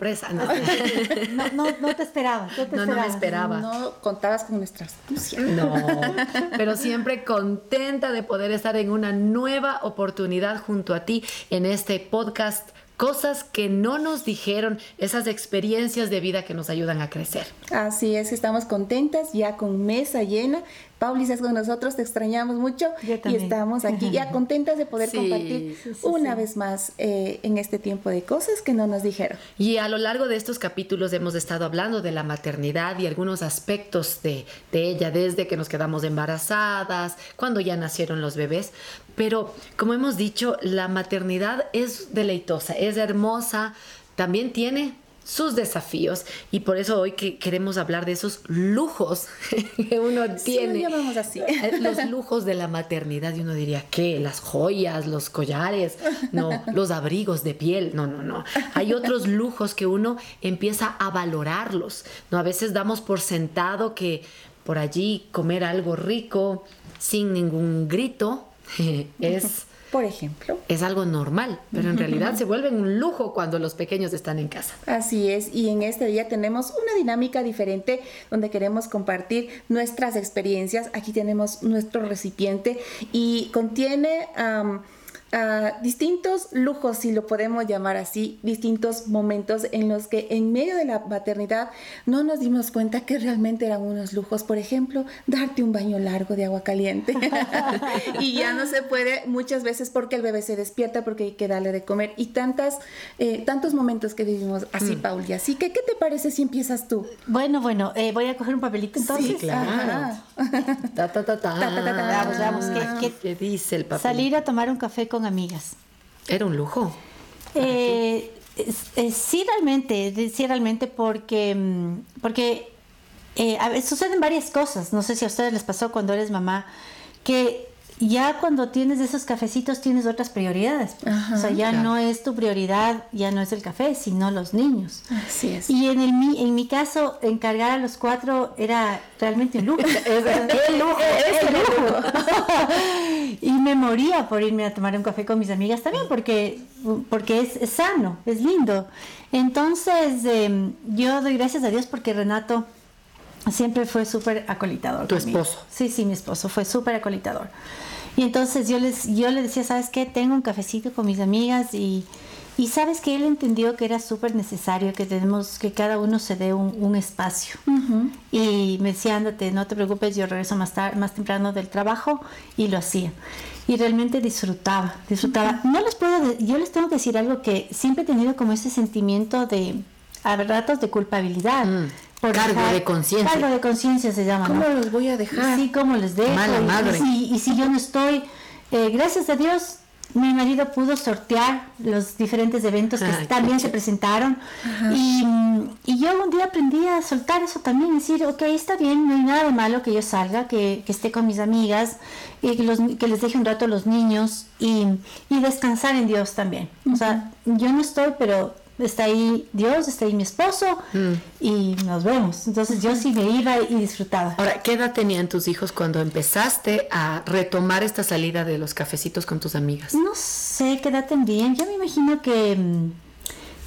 sorpresa. No, no, no, te esperaba. No, te no, no me esperaba. No contabas con nuestra astucia. No, pero siempre contenta de poder estar en una nueva oportunidad junto a ti en este podcast cosas que no nos dijeron, esas experiencias de vida que nos ayudan a crecer. Así es, estamos contentas ya con mesa llena Pauli, estás con nosotros, te extrañamos mucho y estamos aquí ya contentas de poder compartir una vez más eh, en este tiempo de cosas que no nos dijeron. Y a lo largo de estos capítulos hemos estado hablando de la maternidad y algunos aspectos de, de ella, desde que nos quedamos embarazadas, cuando ya nacieron los bebés. Pero como hemos dicho, la maternidad es deleitosa, es hermosa, también tiene sus desafíos y por eso hoy que queremos hablar de esos lujos que uno tiene. Sí, así. Los lujos de la maternidad y uno diría, ¿qué? Las joyas, los collares, no, los abrigos de piel, no, no, no. Hay otros lujos que uno empieza a valorarlos, ¿no? A veces damos por sentado que por allí comer algo rico sin ningún grito es por ejemplo. Es algo normal, pero en realidad se vuelve un lujo cuando los pequeños están en casa. Así es, y en este día tenemos una dinámica diferente donde queremos compartir nuestras experiencias. Aquí tenemos nuestro recipiente y contiene distintos lujos, si lo podemos llamar así, distintos momentos en los que en medio de la maternidad no nos dimos cuenta que realmente eran unos lujos. Por ejemplo, darte un baño largo de agua caliente. y ya no se puede muchas veces porque el bebé se despierta, porque hay que darle de comer. Y tantas, eh, tantos momentos que vivimos así, mm. Pauli. Así que, ¿qué te parece si empiezas tú? Bueno, bueno, eh, voy a coger un papelito entonces. Sí, claro. Ta, ta, ta, ta. Vamos, vamos. ¿Qué, qué dice el papel? Salir a tomar un café con amigas. ¿Era un lujo? Eh, sí, realmente, sí, realmente, porque, mm, porque eh, suceden varias cosas. No sé si a ustedes les pasó cuando eres mamá, que ya cuando tienes esos cafecitos tienes otras prioridades. o sea, ya no es tu prioridad, ya no es el café, sino los niños. Así es. Y en, el, en mi caso, encargar a los cuatro era realmente un lujo. es, lujo, es lujo. y me moría por irme a tomar un café con mis amigas también, porque, porque es, sano, es lindo. Entonces, em, yo doy gracias a Dios porque Renato siempre fue súper acolitador. ¿Tu esposo? Sí, sí, mi esposo fue súper acolitador. Y entonces yo, les, yo le decía, ¿sabes qué? Tengo un cafecito con mis amigas y, y sabes que él entendió que era súper necesario que tenemos que cada uno se dé un, espacio. Y me decía, ándate, no te preocupes, yo regreso más, tarde, más temprano del trabajo y lo hacía. Y realmente disfrutaba, disfrutaba. No les puedo, yo les tengo que decir algo que siempre he tenido como ese sentimiento de, a ratos de culpabilidad. Mm cargo de conciencia. Cargo de conciencia se llama. ¿Cómo los voy a dejar? Sí, ¿cómo les dejo? Mala madre. Y, si, yo no estoy, eh, gracias a Dios, mi marido pudo sortear los diferentes eventos que ah, también se presentaron. Y, y, yo un día aprendí a soltar eso también, decir, ok, está bien, no hay nada de malo que yo salga, que, que esté con mis amigas, y que, los, que les deje un rato a los niños y, y descansar en Dios también. O sea, yo no estoy, pero está ahí Dios, está ahí mi esposo mm. y nos vemos. Entonces yo sí me iba y disfrutaba. Ahora, ¿qué edad tenían tus hijos cuando empezaste a retomar esta salida de los cafecitos con tus amigas? No sé qué edad tendrían. Yo me imagino que, mm,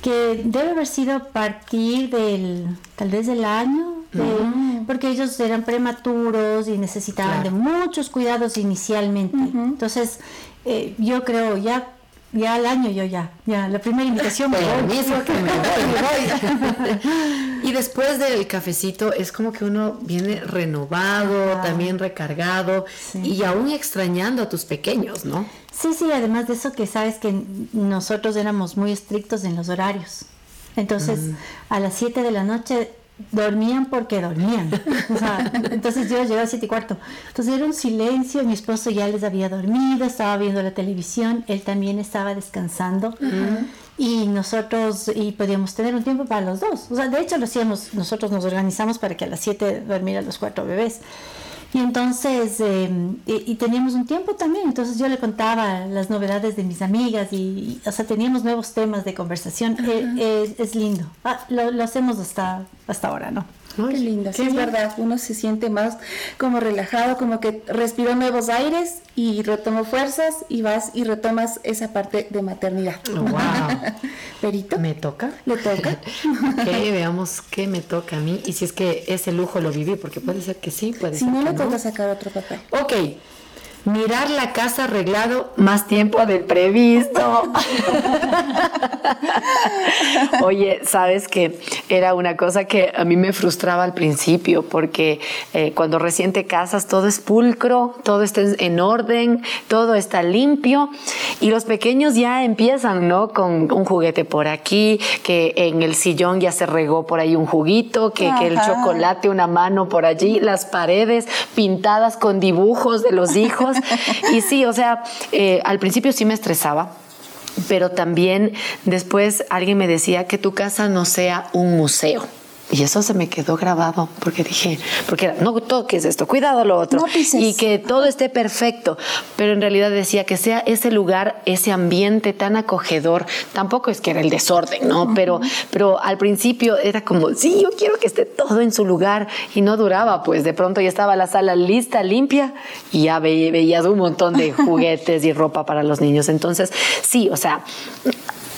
que debe haber sido a partir del, tal vez del año. Mm. Porque ellos eran prematuros y necesitaban de muchos cuidados inicialmente. Entonces, eh, yo creo ya ya al año yo ya, ya, la primera invitación me voy, y después del cafecito es como que uno viene renovado, también recargado y aún extrañando a tus pequeños, ¿no? Sí, sí, además de eso que sabes que nosotros éramos muy estrictos en los horarios. Entonces, mm. a las 7 de la noche dormían porque dormían. entonces yo llegaba a siete y cuarto. Entonces era un silencio, mi esposo ya les había dormido, estaba viendo la televisión, él también estaba descansando. Y nosotros, y podíamos tener un tiempo para los dos. O sea, de hecho lo hacíamos, nosotros nos organizamos para que a las siete dormieran los cuatro bebés. Y entonces, em, y, teníamos un tiempo también, entonces yo le contaba las novedades de mis amigas y, o sea, teníamos nuevos temas de conversación. Eh, es, lindo. Ah, lo, hacemos hasta, hasta ahora, ¿no? Qué lindo, sí, es verdad, uno se siente más como relajado, como que respiró nuevos aires y retomó fuerzas y vas y retomas esa parte de maternidad. Wow. Perito. ¿Me toca? ¿Le toca? ok, veamos qué me toca a mí y si es que ese lujo lo viví, porque puede ser que sí, puede si ser no, que le toca sacar otro papel. Ok, mirar la casa arreglado más tiempo del previsto. Oye, sabes que era una cosa que a mí me frustraba al principio, porque eh, cuando recién te casas todo es pulcro, todo está en orden, todo está limpio, y los pequeños ya empiezan, ¿no? Con un juguete por aquí, que en el sillón ya se regó por ahí un juguito, que, que el chocolate, una mano por allí, las paredes pintadas con dibujos de los hijos. Y sí, o sea, eh, al principio sí me estresaba. Pero también después alguien me decía que tu casa no sea un museo. Y eso se me quedó grabado porque dije, porque era, no toques esto, cuidado lo otro. No pises. Y que todo esté perfecto. Pero en realidad decía que sea ese lugar, ese ambiente tan acogedor. Tampoco es que era el desorden, ¿no? Pero, pero al principio era como, sí, yo quiero que esté todo en su lugar. Y no duraba, pues de pronto ya estaba la sala lista, limpia, y ya ve- veías un montón de juguetes y ropa para los niños. Entonces, sí, o sea,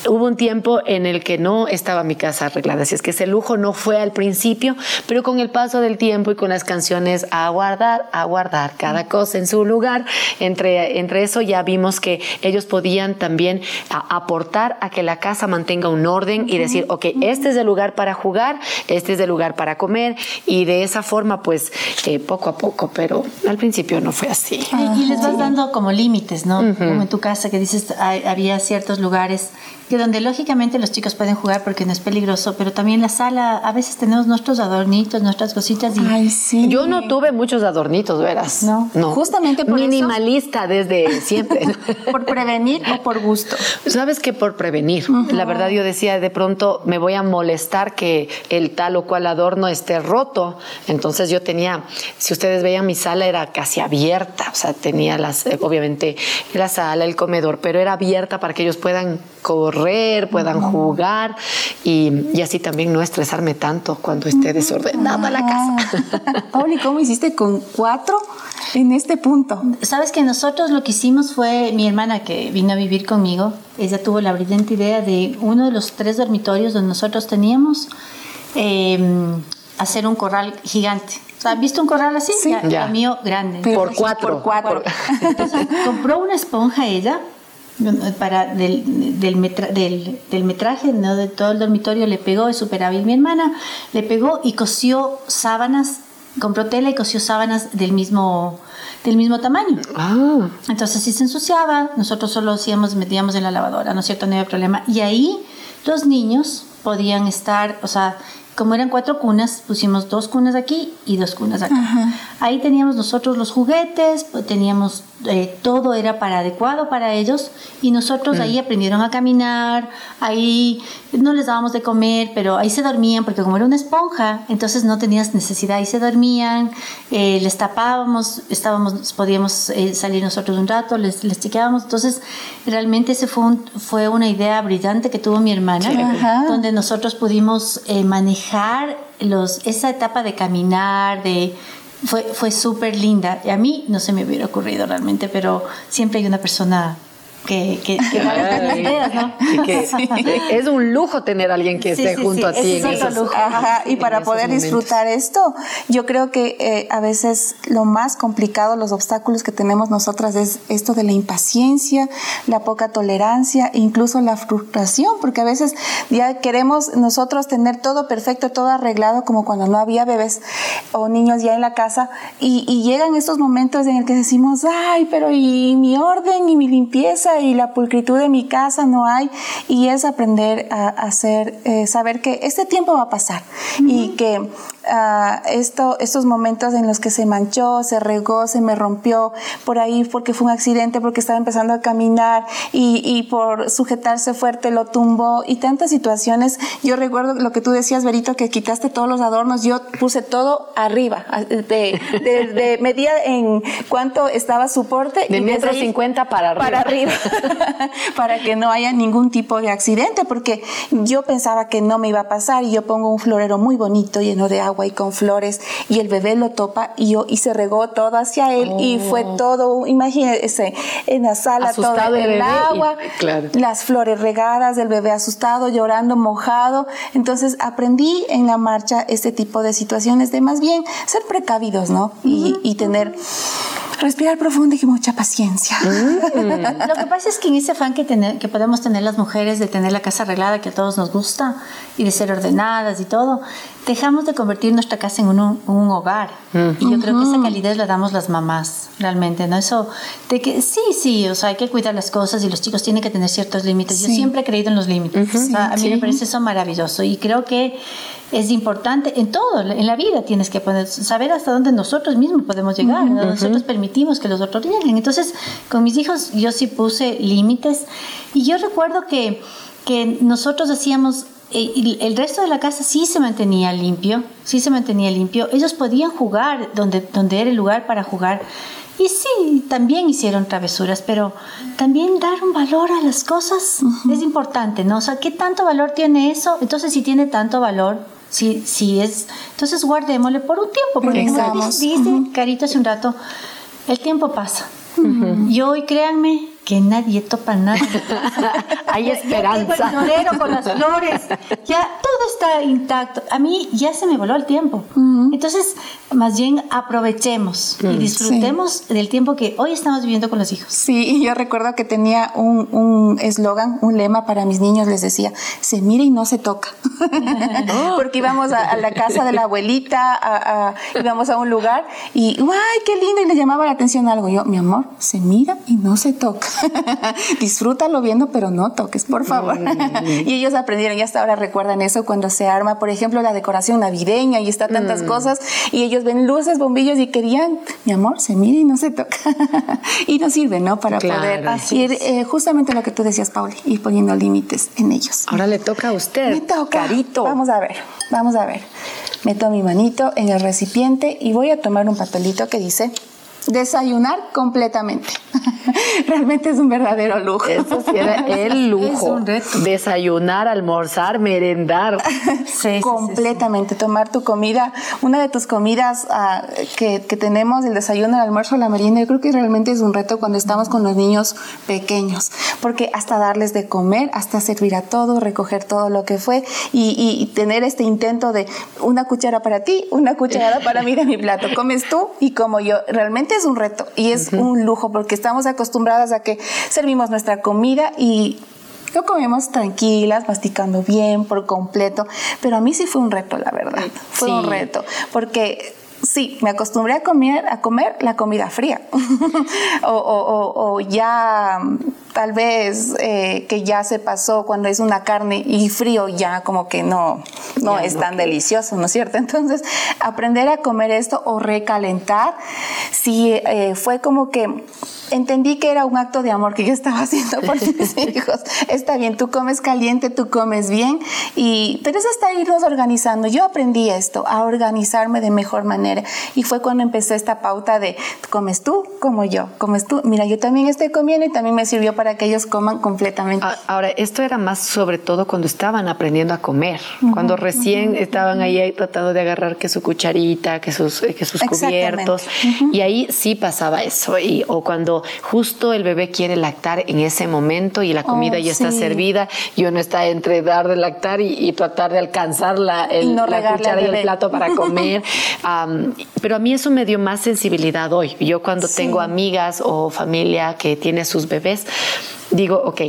Hubo un tiempo en el que no estaba mi casa arreglada, así es que ese lujo no fue al principio, pero con el paso del tiempo y con las canciones a guardar, a guardar cada cosa en su lugar, entre, entre eso ya vimos que ellos podían también a- aportar a que la casa mantenga un orden y decir, ok, este es el lugar para jugar, este es el lugar para comer, y de esa forma, pues eh, poco a poco, pero al principio no fue así. Y, y les vas dando como límites, ¿no? Como en tu casa que dices, hay- había ciertos lugares que donde lógicamente los chicos pueden jugar porque no es peligroso, pero también la sala, a veces tenemos nuestros adornitos, nuestras cositas y Ay, sí. Yo no tuve muchos adornitos, verás. No. Justamente por eso- Minimalista desde siempre. ¿Por prevenir o por gusto? Sabes que por prevenir. La verdad yo decía, de pronto me voy a molestar que el tal o cual adorno esté roto. Entonces yo tenía, si ustedes veían mi sala era casi abierta, o sea, tenía las, obviamente la sala, el comedor, pero era abierta para que ellos puedan correr, puedan jugar y, y así también no estresarme tanto cuando esté desordenada la casa. Ah. Pauli, ¿cómo hiciste con cuatro en este punto? Sabes que nosotros lo que hicimos fue mi hermana que vino a vivir conmigo, ella tuvo la brillante idea de uno de los tres dormitorios donde nosotros teníamos eh, hacer un corral gigante. ¿has visto un corral así? Sí. Ya, Ya. El mío grande. Pero Por cuatro. Por cuatro. Entonces compró una esponja ella para del, del, metra- del, del metraje ¿no? de todo el dormitorio le pegó es súper hábil mi hermana le pegó y cosió sábanas compró tela y cosió sábanas del mismo del mismo tamaño. Ah, entonces si se ensuciaba nosotros solo hacíamos metíamos en la lavadora no es cierto no había problema. Y ahí los niños podían estar o sea como eran cuatro cunas, pusimos dos cunas aquí y dos cunas acá. Ahí teníamos nosotros los juguetes, pues, teníamos eh, todo era para adecuado para ellos y nosotros ahí aprendieron a caminar, ahí no les dábamos de comer, pero ahí se dormían porque como era una esponja, entonces no tenías necesidad, ahí se dormían, eh, les tapábamos, estábamos, podíamos eh, salir nosotros un rato, les, les chequeábamos, entonces realmente ese fue, un- fue una idea brillante que tuvo mi hermana, Ajá. donde nosotros pudimos eh, manejar los, esa etapa de caminar, de fue, fue súper linda. Y a mí no se me hubiera ocurrido realmente, pero siempre hay una persona que, que, que da las ideas, ¿no? y que es un lujo tener a alguien que Sí, esté sí, junto sí, a ti en esos- lujo. Ajá, y en para esos poder momentos. disfrutar esto, yo creo que eh, a veces lo más complicado, los obstáculos que tenemos nosotras es esto de la impaciencia, la poca tolerancia, incluso la frustración, porque a veces ya queremos nosotros tener todo perfecto, todo arreglado, como cuando no había bebés o niños ya en la casa, y, y llegan estos momentos en el que decimos, ay, pero y mi orden y mi limpieza y la pulcritud de mi casa no hay, y es aprender a, hacer, eh, saber que este tiempo va a pasar y que ah, esto, estos momentos en los que se manchó, se regó, se me rompió por ahí porque fue un accidente, porque estaba empezando a caminar y, y por sujetarse fuerte lo tumbó y tantas situaciones. Yo recuerdo lo que tú decías, Berito, que quitaste todos los adornos, yo puse todo arriba, de, de, de medida en cuánto estaba soporte. De y desde metro cincuenta para arriba. Para arriba, para que no haya ningún tipo de accidente, porque yo pensaba que no me iba a pasar y yo pongo un florero muy bonito lleno de agua agua y con flores y el bebé lo topa y, yo, y se regó todo hacia él y fue oh. todo, imagínense, en la sala todo el, agua, las flores regadas, el bebé asustado, llorando, mojado. Entonces aprendí en la marcha este tipo de situaciones de más bien ser precavidos, ¿no? y, y tener respirar profundo y mucha paciencia. Mm. Lo que pasa es que en ese afán que, tener, que podemos tener las mujeres de tener la casa arreglada, que a todos nos gusta, y de ser ordenadas y todo, dejamos de convertir nuestra casa en un, hogar. Mm. Y yo creo que esa calidez la damos las mamás, realmente, ¿no? Eso de que sí, sí, o sea, hay que cuidar las cosas y los chicos tienen que tener ciertos límites. Yo siempre he creído en los límites. a mí me parece eso maravilloso y creo que es importante en todo, en la vida tienes que poner, saber hasta dónde nosotros mismos podemos llegar, nosotros permitimos que los otros lleguen. Entonces, con mis hijos yo sí puse límites y yo recuerdo que, que nosotros hacíamos eh, el resto de la casa sí se mantenía limpio, sí se mantenía limpio. Ellos podían jugar donde, donde era el lugar para jugar. Y sí, también hicieron travesuras, pero también dar un valor a las cosas es importante, ¿no? O sea, ¿qué tanto valor tiene eso? Entonces, si tiene tanto valor, si, si es, entonces guardémosle por un tiempo, porque como dice Carito hace un rato, el tiempo pasa. Y hoy, créanme, que nadie topa nada. Hay esperanza. Ya el con las flores, ya todo está intacto. A mí ya se me voló el tiempo. Entonces, más bien aprovechemos y disfrutemos del tiempo que hoy estamos viviendo con los hijos. Sí, yo recuerdo que tenía un eslogan, un, lema para mis niños, les decía, se mira y no se toca. Porque íbamos a, la casa de la abuelita, a, íbamos a un lugar y, ¡ay, qué lindo! Y le llamaba la atención algo. Yo, mi amor, se mira y no se toca. Disfrútalo viendo, pero no toques, por favor. y ellos aprendieron y hasta ahora recuerdan eso cuando se arma, por ejemplo, la decoración navideña y está tantas mm. cosas y ellos ven luces, bombillos y querían, mi amor, se mira y no se toca. y no sirve, ¿no? Para poder ir eh, justamente lo que tú decías, Pauli, ir poniendo límites en ellos. Ahora le toca a usted. Me toca. Carito. Vamos a ver, vamos a ver. Meto mi manito en el recipiente y voy a tomar un papelito que dice desayunar completamente. Realmente es un verdadero lujo. Eso sí era el lujo. Desayunar, almorzar, merendar. Sí, completamente. Tomar tu comida, una de tus comidas ah, que, tenemos, el desayuno, el almuerzo, la merienda, yo creo que realmente es un reto cuando estamos con los niños pequeños, porque hasta darles de comer, hasta servir a todo, recoger todo lo que fue y, y tener este intento de una cuchara para ti, una cuchara para mí de mi plato. Comes tú y como yo. Realmente es un reto y es un lujo porque estamos acostumbradas a que servimos nuestra comida y lo comemos tranquilas, masticando bien por completo, pero a mí sí fue un reto, la verdad. Fue un reto, porque sí, me acostumbré a comer, a comer la comida fría. o, ya tal vez eh, que ya se pasó cuando es una carne y frío ya como que no, no es tan delicioso, ¿no es cierto? Entonces, aprender a comer esto o recalentar, sí, eh, fue como que entendí que era un acto de amor que yo estaba haciendo por mis hijos. Está bien, tú comes caliente, tú comes bien, y, pero es hasta irnos organizando. Yo aprendí esto, a organizarme de mejor manera. Y fue cuando empecé esta pauta de, comes tú como yo, comes tú. Mira, yo también estoy comiendo y también me sirvió para que ellos coman completamente. Ah, ahora, esto era más sobre todo cuando estaban aprendiendo a comer, cuando recién estaban ahí tratando de agarrar que su cucharita, que sus, que sus cubiertos. Y ahí sí pasaba eso. Y, o cuando justo el bebé quiere lactar en ese momento y la comida oh, ya está servida y uno está entre dar de lactar y, tratar de alcanzar la, cuchara y el plato para comer. pero a mí eso me dio más sensibilidad hoy. Yo cuando tengo amigas o familia que tiene sus bebés, digo, ok,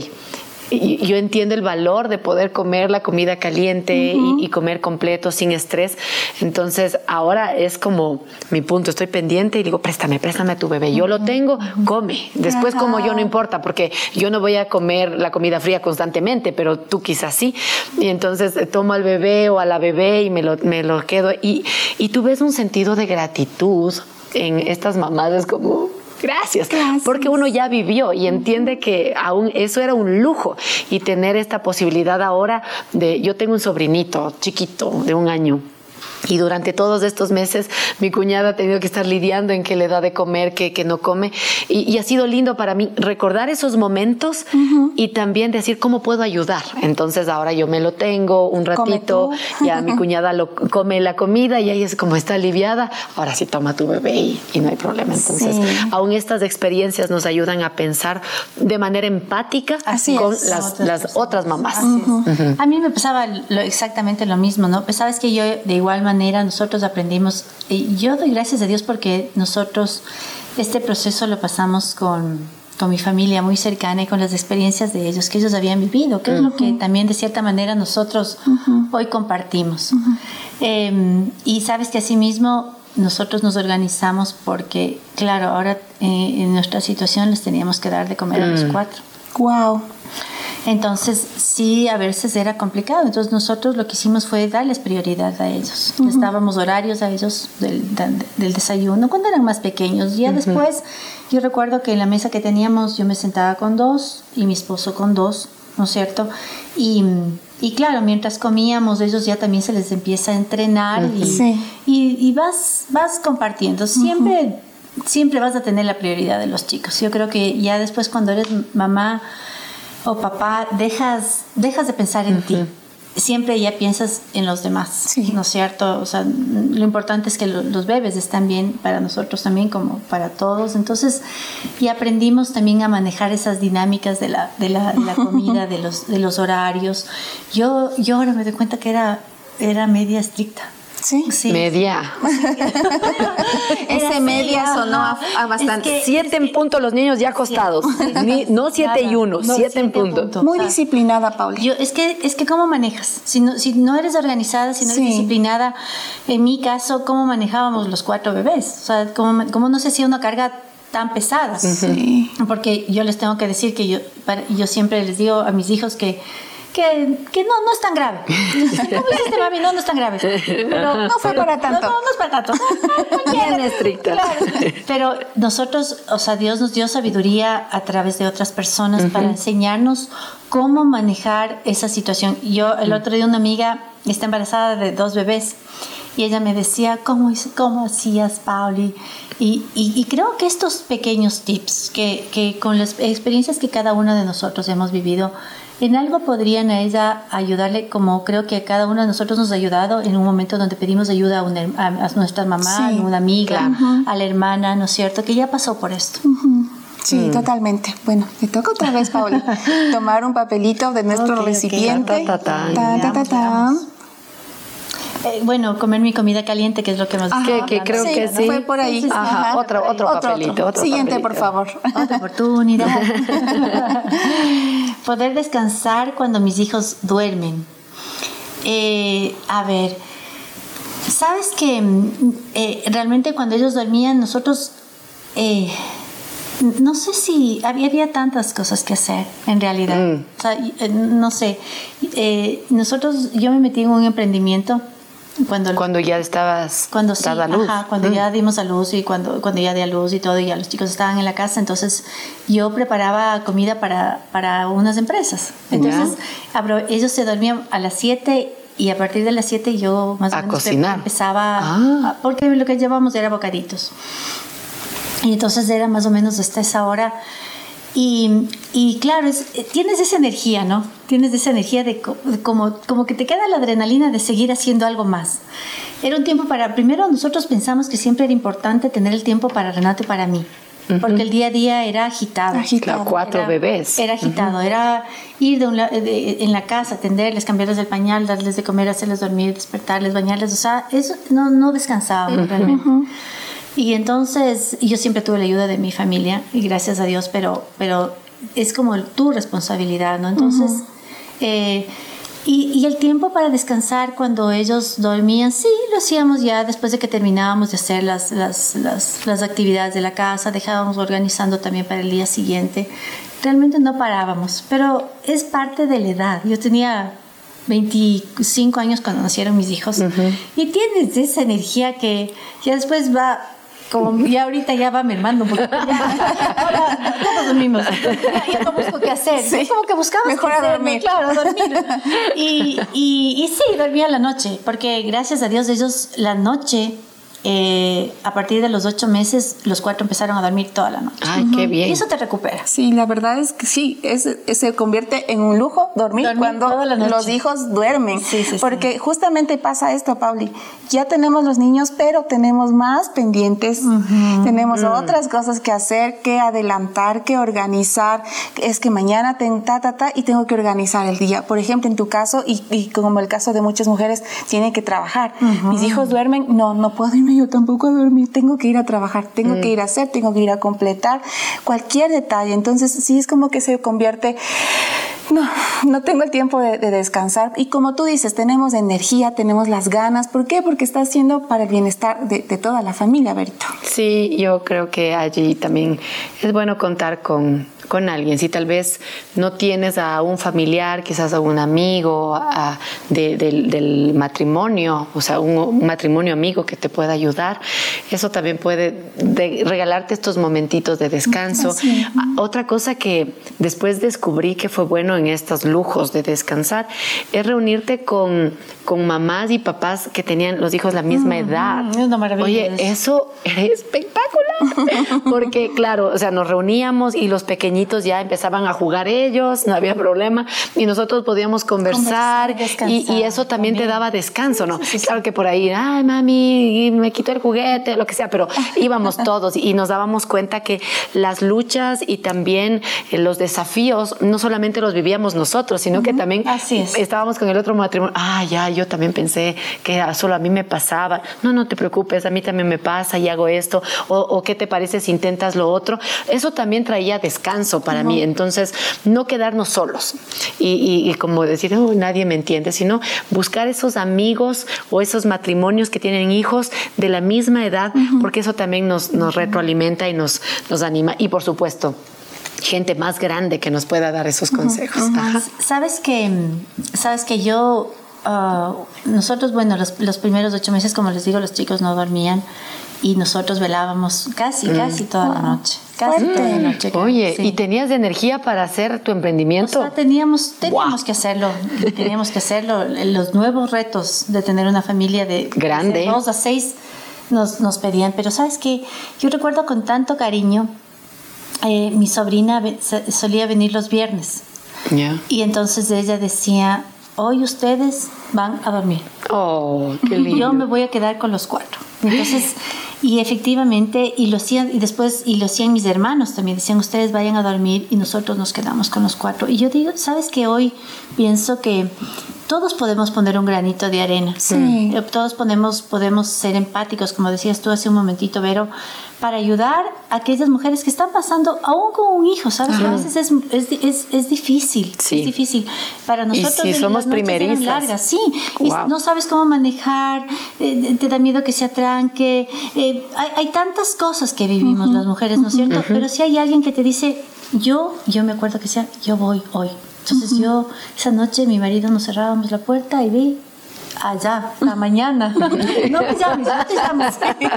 yo entiendo el valor de poder comer la comida caliente y, comer completo sin estrés. Entonces ahora es como mi punto, estoy pendiente y digo, préstame, préstame a tu bebé. Yo lo tengo, come. Después como yo no importa, porque yo no voy a comer la comida fría constantemente, pero tú quizás sí. Y entonces eh, tomo al bebé o a la bebé y me lo, me lo quedo. Y, y tú ves un sentido de gratitud en estas mamadas como Gracias, porque uno ya vivió y entiende que aún eso era un lujo y tener esta posibilidad ahora de, yo tengo un sobrinito chiquito de un año Y durante todos estos meses mi cuñada ha tenido que estar lidiando en qué le da de comer, qué, qué no come. Y, ha sido lindo para mí recordar esos momentos y también decir cómo puedo ayudar. Entonces ahora yo me lo tengo un ratito, ya mi cuñada lo come la comida y ahí es como está aliviada. Ahora sí toma tu bebé y, no hay problema. Entonces, aún estas experiencias nos ayudan a pensar de manera empática con las, otras, mamás. A mí me pasaba exactamente lo mismo, ¿no? Pues sabes que yo de igual manera nosotros aprendimos, y yo doy gracias a Dios porque nosotros este proceso lo pasamos con, con mi familia muy cercana y con las experiencias de ellos que ellos habían vivido, que es lo que también de cierta manera nosotros hoy compartimos. Em, y sabes que asimismo nosotros nos organizamos porque, claro, ahora eh, en nuestra situación les teníamos que dar de comer a los mm. cuatro. ¡Wow! Entonces, sí, a veces era complicado. Entonces, nosotros lo que hicimos fue darles prioridad a ellos. Les dábamos horarios a ellos del, desayuno cuando eran más pequeños. Ya después, yo recuerdo que en la mesa que teníamos, yo me sentaba con dos y mi esposo con dos, ¿no es cierto? Y, y claro, mientras comíamos, ellos ya también se les empieza a entrenar y, y, vas, vas compartiendo. Siempre, siempre vas a tener la prioridad de los chicos. Yo creo que ya después, cuando eres mamá, o oh, papá, dejas, dejas de pensar en ti. Siempre ya piensas en los demás, ¿no es cierto? O sea, lo importante es que los bebés están bien para nosotros también como para todos. Entonces, y aprendimos también a manejar esas dinámicas de la, de la, comida, de los, de los horarios. Yo, yo ahora me doy cuenta que era, era media estricta. Sí. Media. Ese media sonó a, bastante. siete en punto los niños ya acostados. no siete y uno, siete, en punto. Muy disciplinada, Paula. Yo, es que, es que ¿cómo manejas? Si no, si no eres organizada, si no eres disciplinada, en mi caso, ¿cómo manejábamos los cuatro bebés? O sea, ¿cómo, cómo no se hacía una carga tan pesada? Sí. Porque yo les tengo que decir que yo, yo siempre les digo a mis hijos que que, que no, no es tan grave. ¿Cómo hiciste, mami? No, no es tan grave. Pero, no fue para tanto. No, no, es para tanto. Bien estricta. Pero nosotros, o sea, Dios nos dio sabiduría a través de otras personas para enseñarnos cómo manejar esa situación. Yo, el otro día, una amiga está embarazada de dos bebés y ella me decía, ¿cómo, cómo hacías, Pauli? Y, y, y, creo que estos pequeños tips, que, que con las experiencias que cada uno de nosotros hemos vivido, en algo podrían a ella ayudarle, como creo que a cada uno de nosotros nos ha ayudado en un momento donde pedimos ayuda a, una, a, nuestra mamá, a una amiga, a la hermana, ¿no es cierto? Que ya pasó por esto. Sí, mm. totalmente. Bueno, me toca otra vez, Paula, tomar un papelito de nuestro recipiente. Eh, bueno, comer mi comida caliente, que es lo que más que, que creo que sí. Fue por ahí. Ajá, Otro, otro, papelito. Siguiente, por favor. Otra oportunidad. Poder descansar cuando mis hijos duermen. Eh, a ver, sabes que mm, eh, realmente cuando ellos dormían, nosotros no sé si había, había, tantas cosas que hacer en realidad. Mm. O sea, no sé. nosotros, yo me metí en un emprendimiento cuando, cuando ya estabas cuando sí, a luz. Ajá, cuando ya dimos a luz y cuando, cuando ya di a luz y todo, y ya los chicos estaban en la casa, entonces yo preparaba comida para, para unas empresas. Entonces ellos se dormían a las 7 y a partir de las 7 yo más o menos empezaba, ah. porque lo que llevábamos era bocaditos. Y entonces era más o menos hasta esa hora y, y claro, es, eh, tienes esa energía, ¿no? Tienes esa energía de, como, como que te queda la adrenalina de seguir haciendo algo más. Era un tiempo para, primero nosotros pensamos que siempre era importante tener el tiempo para Renato y para mí. Porque el día a día era agitado. agitado. cuatro bebés. Era agitado. Era ir de, un, en la casa, atenderles, cambiarles el pañal, darles de comer, hacerles dormir, despertarles, bañarles. O sea, eso no, no descansábamos realmente. Y entonces yo siempre tuve la ayuda de mi familia y gracias a Dios, pero, pero es como tu responsabilidad, ¿no? Entonces, eh, y, y, el tiempo para descansar cuando ellos dormían, sí, lo hacíamos ya después de que terminábamos de hacer las, las, las, las actividades de la casa, dejábamos organizando también para el día siguiente. Realmente no parábamos, pero es parte de la edad. Yo tenía 25 años cuando nacieron mis hijos y tienes esa energía que ya después va como ya ahorita ya va mermando poquito. Ya, todos dormimos. Ya, no busco qué hacer. Sí. Es como que buscamos Mejor a dormir. Claro, a dormir. Y, y, y sí, dormía la noche, porque gracias a Dios ellos la noche, eh, a partir de los ocho meses, los cuatro empezaron a dormir toda la noche. Ay, qué bien. Y eso te recupera. Sí, la verdad es que sí, es, es- se convierte en un lujo dormir, Dormir cuando los hijos duermen. Sí, sí, sí. Porque justamente pasa esto, Pauli. Ya tenemos los niños, pero tenemos más pendientes. Tenemos otras cosas que hacer, que adelantar, que organizar. Es que mañana tengo ta, ta, ta, y tengo que organizar el día. Por ejemplo, en tu caso, y, y como el caso de muchas mujeres, tienen que trabajar. Mis hijos duermen, no, no puedo irme yo tampoco a dormir. Tengo que ir a trabajar, tengo que ir a hacer, tengo que ir a completar cualquier detalle. Entonces, sí es como que se convierte. No, no tengo el tiempo de, de descansar. Y como tú dices, tenemos energía, tenemos las ganas. ¿Por qué? Porque está haciendo para el bienestar de, de toda la familia, Berito. Sí, yo creo que allí también es bueno contar con, con alguien. Si tal vez no tienes a un familiar, quizás a un amigo a- de- del, del matrimonio, o sea, un, un matrimonio amigo que te pueda ayudar, eso también puede de- regalarte estos momentitos de descanso. Ah, Otra cosa que después descubrí que fue bueno en estos lujos de descansar es reunirte con, con mamás y papás que tenían los hijos la misma edad. es una maravilla Oye, eso. era espectacular. Porque, claro, o sea, nos reuníamos y los pequeñitos ya empezaban a jugar ellos, no había problema. Y nosotros podíamos conversar. Conversar, y, y eso también, te daba descanso, ¿no? Claro que por ahí, ay, mami, me quitó el juguete, lo que sea, pero íbamos todos y nos dábamos cuenta que las luchas y también eh, los desafíos no solamente los vivíamos nosotros, sino que también Así es. estábamos con el otro matrimonio. Ah, ya, yo también pensé que solo a mí me pasaba. No, no te preocupes, a mí también me pasa y hago esto. O, o qué te parece si intentas lo otro. Eso también traía descanso para mí. Entonces, no quedarnos solos y, y- y como decir, "Oh, nadie me entiende, sino buscar esos amigos o esos matrimonios que tienen hijos de la misma edad, porque eso también nos, nos retroalimenta y nos, nos anima. Y por supuesto, gente más grande que nos pueda dar esos consejos. Ajá. Sabes que, sabes que yo, ah, nosotros, bueno, los, los primeros ocho meses, como les digo, los chicos no dormían y nosotros velábamos casi, casi toda la noche. Casi Fuerte. toda la noche. Oye, sí. ¿y tenías energía para hacer tu O emprendimiento? sea, teníamos, teníamos Wow. que hacerlo, teníamos que hacerlo. Los nuevos retos de tener una familia de Grande. de dos a seis nos, nos pedían, pero sabes que yo recuerdo con tanto cariño, eh, mi sobrina solía venir los viernes Ya. y entonces ella decía, hoy ustedes van a dormir. Oh, qué lindo. Yo me voy a quedar con los cuatro. Entonces, y efectivamente, y lo hacían, y después, y lo hacían mis hermanos también, decían, ustedes vayan a dormir y nosotros nos quedamos con los cuatro. Y yo digo, ¿sabes que Hoy pienso que todos podemos poner un granito de arena. Sí. Eh, Todos podemos, podemos ser empáticos, como decías tú hace un momentito, Vero, para ayudar a aquellas mujeres que están pasando, aún con un hijo, ¿sabes? A veces es, es, es, es difícil, Sí. es difícil. Para nosotros si las somos primerizas. largas, sí, y no sabes cómo manejar, eh, te da miedo que se atranque. eh, hay, hay tantas cosas que vivimos las mujeres, ¿no es cierto? Pero si hay alguien que te dice, yo, yo me acuerdo que decía, yo voy hoy. Entonces yo, esa noche mi marido nos cerrábamos la puerta y vi allá, la mañana. No me llames, no te llames.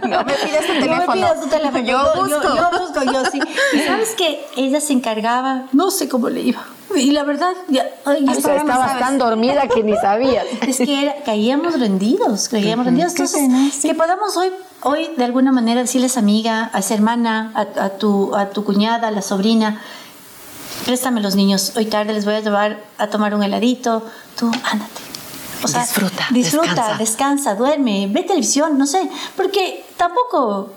No me pidas tu No me teléfono. pidas tu teléfono. Yo busco. Yo, yo busco, yo sí. Y sabes que ella se encargaba, no sé cómo le iba. Y la verdad, ya, ay, O sea, estabas tan dormida que ni sabías. es que era- caíamos rendidos, caíamos rendidos. Entonces, que podamos hoy, hoy de alguna manera decirles amiga, a esa hermana, a, a tu, a tu cuñada, a la sobrina, préstame los niños, hoy tarde les voy a llevar a tomar un heladito, tú ándate. O sea, Disfruta, disfruta, descansa. descansa, duerme, ve televisión, no sé, porque tampoco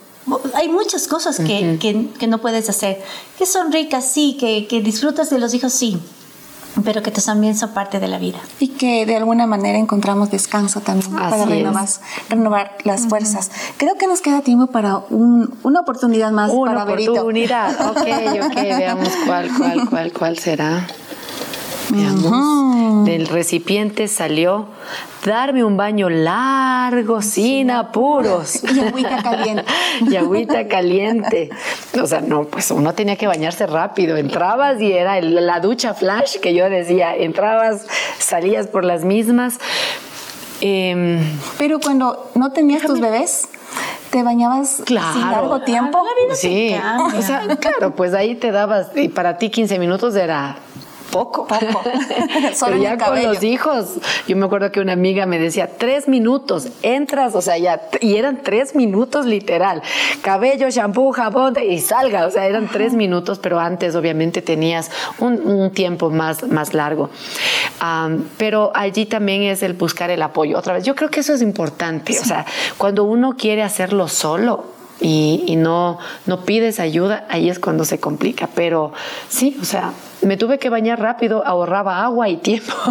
hay muchas cosas que, que, que no puedes hacer, que son ricas, sí, que, que disfrutas de los hijos, sí, pero que también son parte de la vida. Y que de alguna manera encontramos descanso también Así para es. renovar, renovar las fuerzas. Creo que nos queda tiempo para un- una oportunidad más Una para Berito. oportunidad. Ok, ok, veamos cuál, cuál, cuál, cuál será. Veamos. Del recipiente salió darme un baño largo, sin apuros. Y agüita caliente. y agüita caliente. O sea, no, pues uno tenía que bañarse rápido. Entrabas y era el- la ducha flash que yo decía. Entrabas, salías por las mismas. Em, Pero cuando no tenías tus bebés, ¿Te bañabas Claro. sin largo tiempo? Sí, o sea, claro, pues ahí te dabas, y para ti 15 minutos era poco. Poco. Solo Pero en ya con los hijos, yo me acuerdo que una amiga me decía, tres minutos, entras, o sea, ya, y eran tres minutos literal, cabello, shampoo, jabón, y salga, o sea, eran tres minutos, pero antes obviamente tenías un, un tiempo más, más largo. Pero allí también es el buscar el apoyo. Otra vez, yo creo que eso es importante, o sea, cuando uno quiere hacerlo solo, y, y no, no pides ayuda, ahí es cuando se complica. Pero sí, o sea, me tuve que bañar rápido, ahorraba agua y tiempo.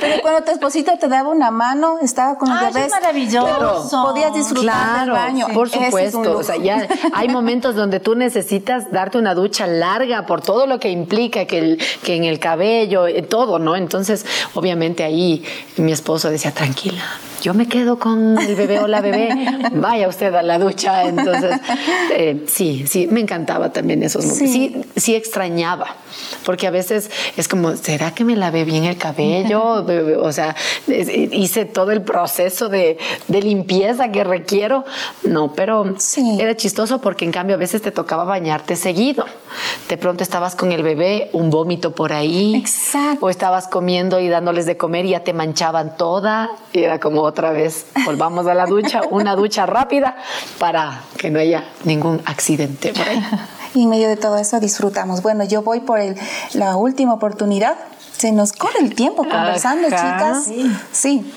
Pero cuando tu esposito te daba una mano, estaba con los Ay, es bebés. maravilloso. claro, Podías disfrutar del baño. por es un supuesto. O sea, ya hay momentos donde tú necesitas darte una ducha larga por todo lo que implica que, el, que en el cabello, en todo, ¿no? Entonces, obviamente ahí mi esposo decía, tranquila, yo me quedo con el bebé o la bebé, vaya usted a la ducha. Entonces, eh, sí, sí, me encantaba también esos momentos. Sí, sí extrañaba, porque a veces es como, ¿será que me lavé bien el cabello? O sea, es- hice todo el proceso de, de limpieza que requiero. No, pero Sí. era chistoso porque en cambio a veces te tocaba bañarte seguido. De pronto estabas con el bebé, un vómito por ahí. Exacto. O estabas comiendo y dándoles de comer y ya te manchaban toda. Y era como otra vez, volvamos a la ducha, una ducha rápida para que no haya ningún accidente por ahí. Y en medio de todo eso disfrutamos. Bueno, yo voy por el- la última oportunidad. Se nos corre el tiempo conversando, Ajá. chicas. Sí.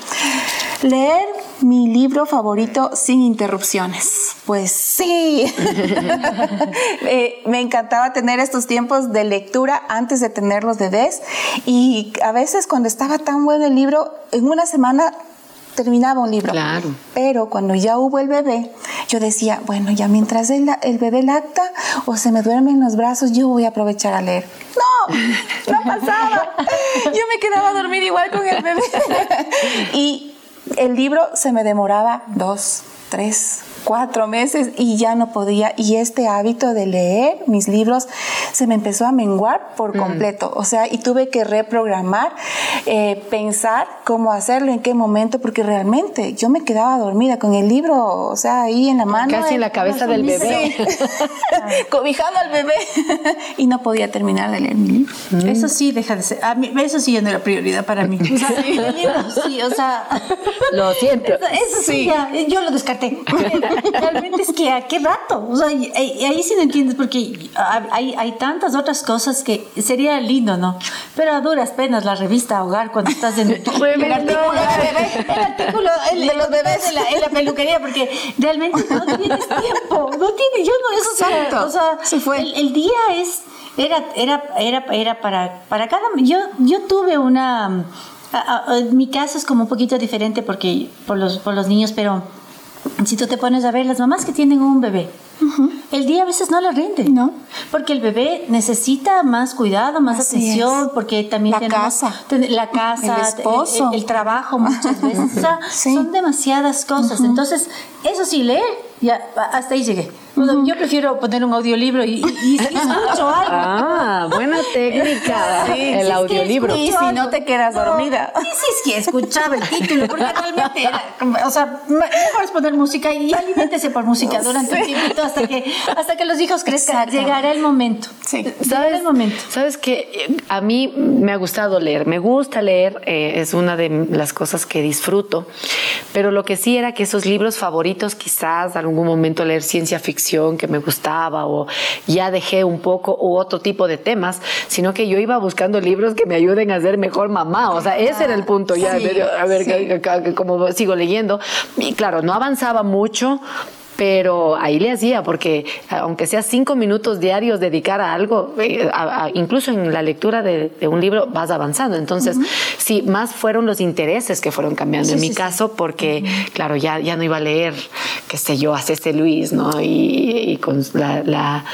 Leer mi libro favorito sin interrupciones. Pues sí. Eh, me encantaba tener estos tiempos de lectura antes de tener los bebés. Y a veces cuando estaba tan bueno el libro, en una semana terminaba un libro. Claro. Pero cuando ya hubo el bebé, yo decía, bueno, ya mientras el, el bebé lacta o se me duerme en los brazos, yo voy a aprovechar a leer. No, no pasaba. Yo me quedaba a dormir igual con el bebé. Y el libro se me demoraba dos, tres, cuatro meses y ya no podía. Y este hábito de leer mis libros se me empezó a menguar por completo. O sea, y tuve que reprogramar, eh, pensar cómo hacerlo, en qué momento, porque realmente yo me quedaba dormida con el libro, o sea, ahí en la mano. Casi en la cabeza del bebé. Sí. Cobijando al bebé. y no podía terminar de leer mi libro. Eso sí deja de ser. a mí- eso sí ya no era prioridad para mí. O sea, sí, o sea. Lo siento. Eso, eso sí, ya, yo lo descarté. Realmente es que a qué rato. O sea, y ahí sí no entiendes porque hay, hay tantas otras cosas que sería lindo, ¿no? Pero a duras penas la revista Hogar cuando estás en el artículo, el artículo el- De los bebés. en la, en la peluquería porque realmente no tienes tiempo. No tienes, yo no, eso Exacto. o sea, Se fue. El, el día es era era era era para para cada yo yo tuve una a- a- a- mi caso es como un poquito diferente porque por los por los niños pero si tú te pones a ver las mamás que tienen un bebé el día a veces no le rinde No. porque el bebé necesita más cuidado más Así atención es. porque también La tenemos casa. ten- la casa El esposo. el, el trabajo muchas veces o sea, Sí. son demasiadas cosas entonces eso sí leer ya hasta ahí llegué Bueno, yo prefiero poner un audiolibro y, y, y escucho algo Ah, buena técnica. Sí, el sí, audiolibro. Y si no te quedas dormida. Sí, sí, es que escuchaba el título, porque realmente era, o sea, me- mejor es poner música y aliméntese por música durante un tiempo hasta que, hasta que los hijos crezcan. Exacto. Llegará el momento. Sí. Llegará el momento. Sabes que a mí me ha gustado leer, me gusta leer, eh, es una de las cosas que disfruto, pero lo que sí era que esos libros favoritos, quizás algún momento leer ciencia ficción que me gustaba o ya dejé un poco u otro tipo de temas, sino que yo iba buscando libros que me ayuden a ser mejor mamá, o sea, ese era el punto ya, Sí, de- a ver, sí. como sigo leyendo, y claro, no avanzaba mucho. Pero ahí le hacía, porque aunque sea cinco minutos diarios dedicar a algo, eh, a- a- incluso en la lectura de, de un libro vas avanzando. Entonces, sí, más fueron los intereses que fueron cambiando en mi caso, porque, claro, ya, ya no iba a leer, qué sé yo, a C.C. Luis, ¿no? Y, y con la, la-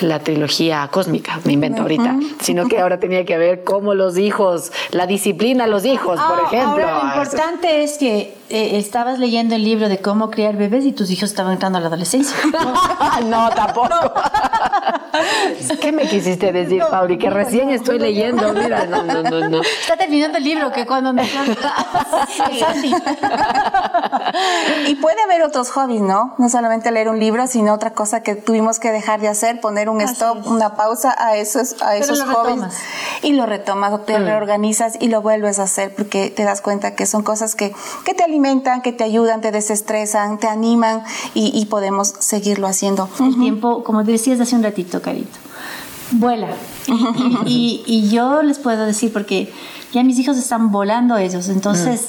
la trilogía cósmica, me invento ahorita, sino que ahora tenía que ver cómo los hijos, la disciplina a los hijos, por Ah, ejemplo. Ahora, lo importante es que eh, estabas leyendo el libro de cómo criar bebés y tus hijos estaban entrando a la adolescencia. no, tampoco. ¿Qué me quisiste decir, Pauli? Que recién estoy leyendo. Mira, no, no, no, no. Está terminando el libro que cuando nació Sandy. y puede haber otros hobbies, ¿no? No solamente leer un libro, sino otra cosa que tuvimos que dejar de hacer, poner un stop, una pausa a esos, a esos hobbies. Y lo retomas o te mm. reorganizas y lo vuelves a hacer porque te das cuenta que son cosas que, que te alimentan, que te ayudan, te desestresan, te animan y, podemos seguirlo haciendo. El tiempo, como decías hace un ratito, Carito, vuela. y, y, yo les puedo decir, porque ya mis hijos están volando ellos, entonces...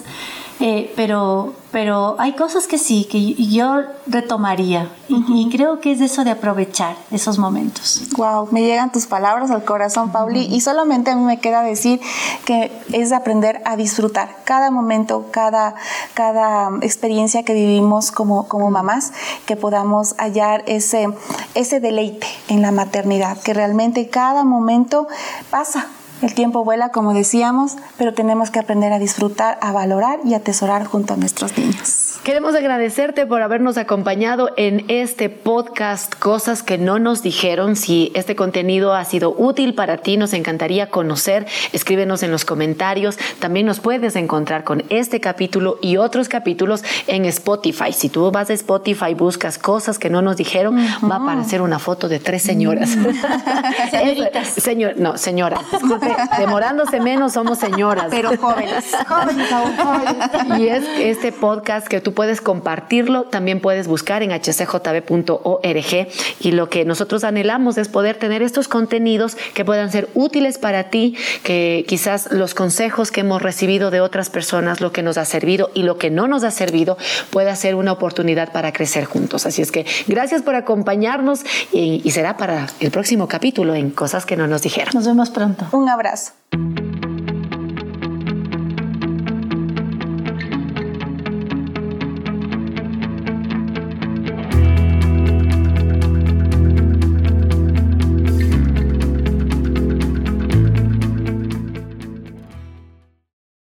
Eh, pero, pero hay cosas que sí, que yo retomaría. Y, creo que es eso de aprovechar esos momentos. Wow, me llegan tus palabras al corazón, Pauli, y solamente a mí me queda decir que es aprender a disfrutar cada momento, cada, cada experiencia que vivimos como, como mamás, que podamos hallar ese, ese deleite en la maternidad, que realmente cada momento pasa el tiempo vuela, como decíamos, pero tenemos que aprender a disfrutar, a valorar y atesorar junto a nuestros niños. Queremos agradecerte por habernos acompañado en este podcast Cosas que no nos dijeron. Si este contenido ha sido útil para ti, nos encantaría conocer. Escríbenos en los comentarios. También nos puedes encontrar con este capítulo y otros capítulos en Spotify. Si tú vas a Spotify y buscas Cosas que no nos dijeron, va a aparecer una foto de tres señoras. Señoritas. Señor, no, señoras. demorándose menos somos señoras. Pero jóvenes. jóvenes jóvenes. Y es este podcast que tú puedes compartirlo, también puedes buscar en hcjb.org y lo que nosotros anhelamos es poder tener estos contenidos que puedan ser útiles para ti, que quizás los consejos que hemos recibido de otras personas, lo que nos ha servido y lo que no nos ha servido, pueda ser una oportunidad para crecer juntos. Así es que gracias por acompañarnos y, y será para el próximo capítulo en Cosas que no nos dijeron. Nos vemos pronto. Un abrazo.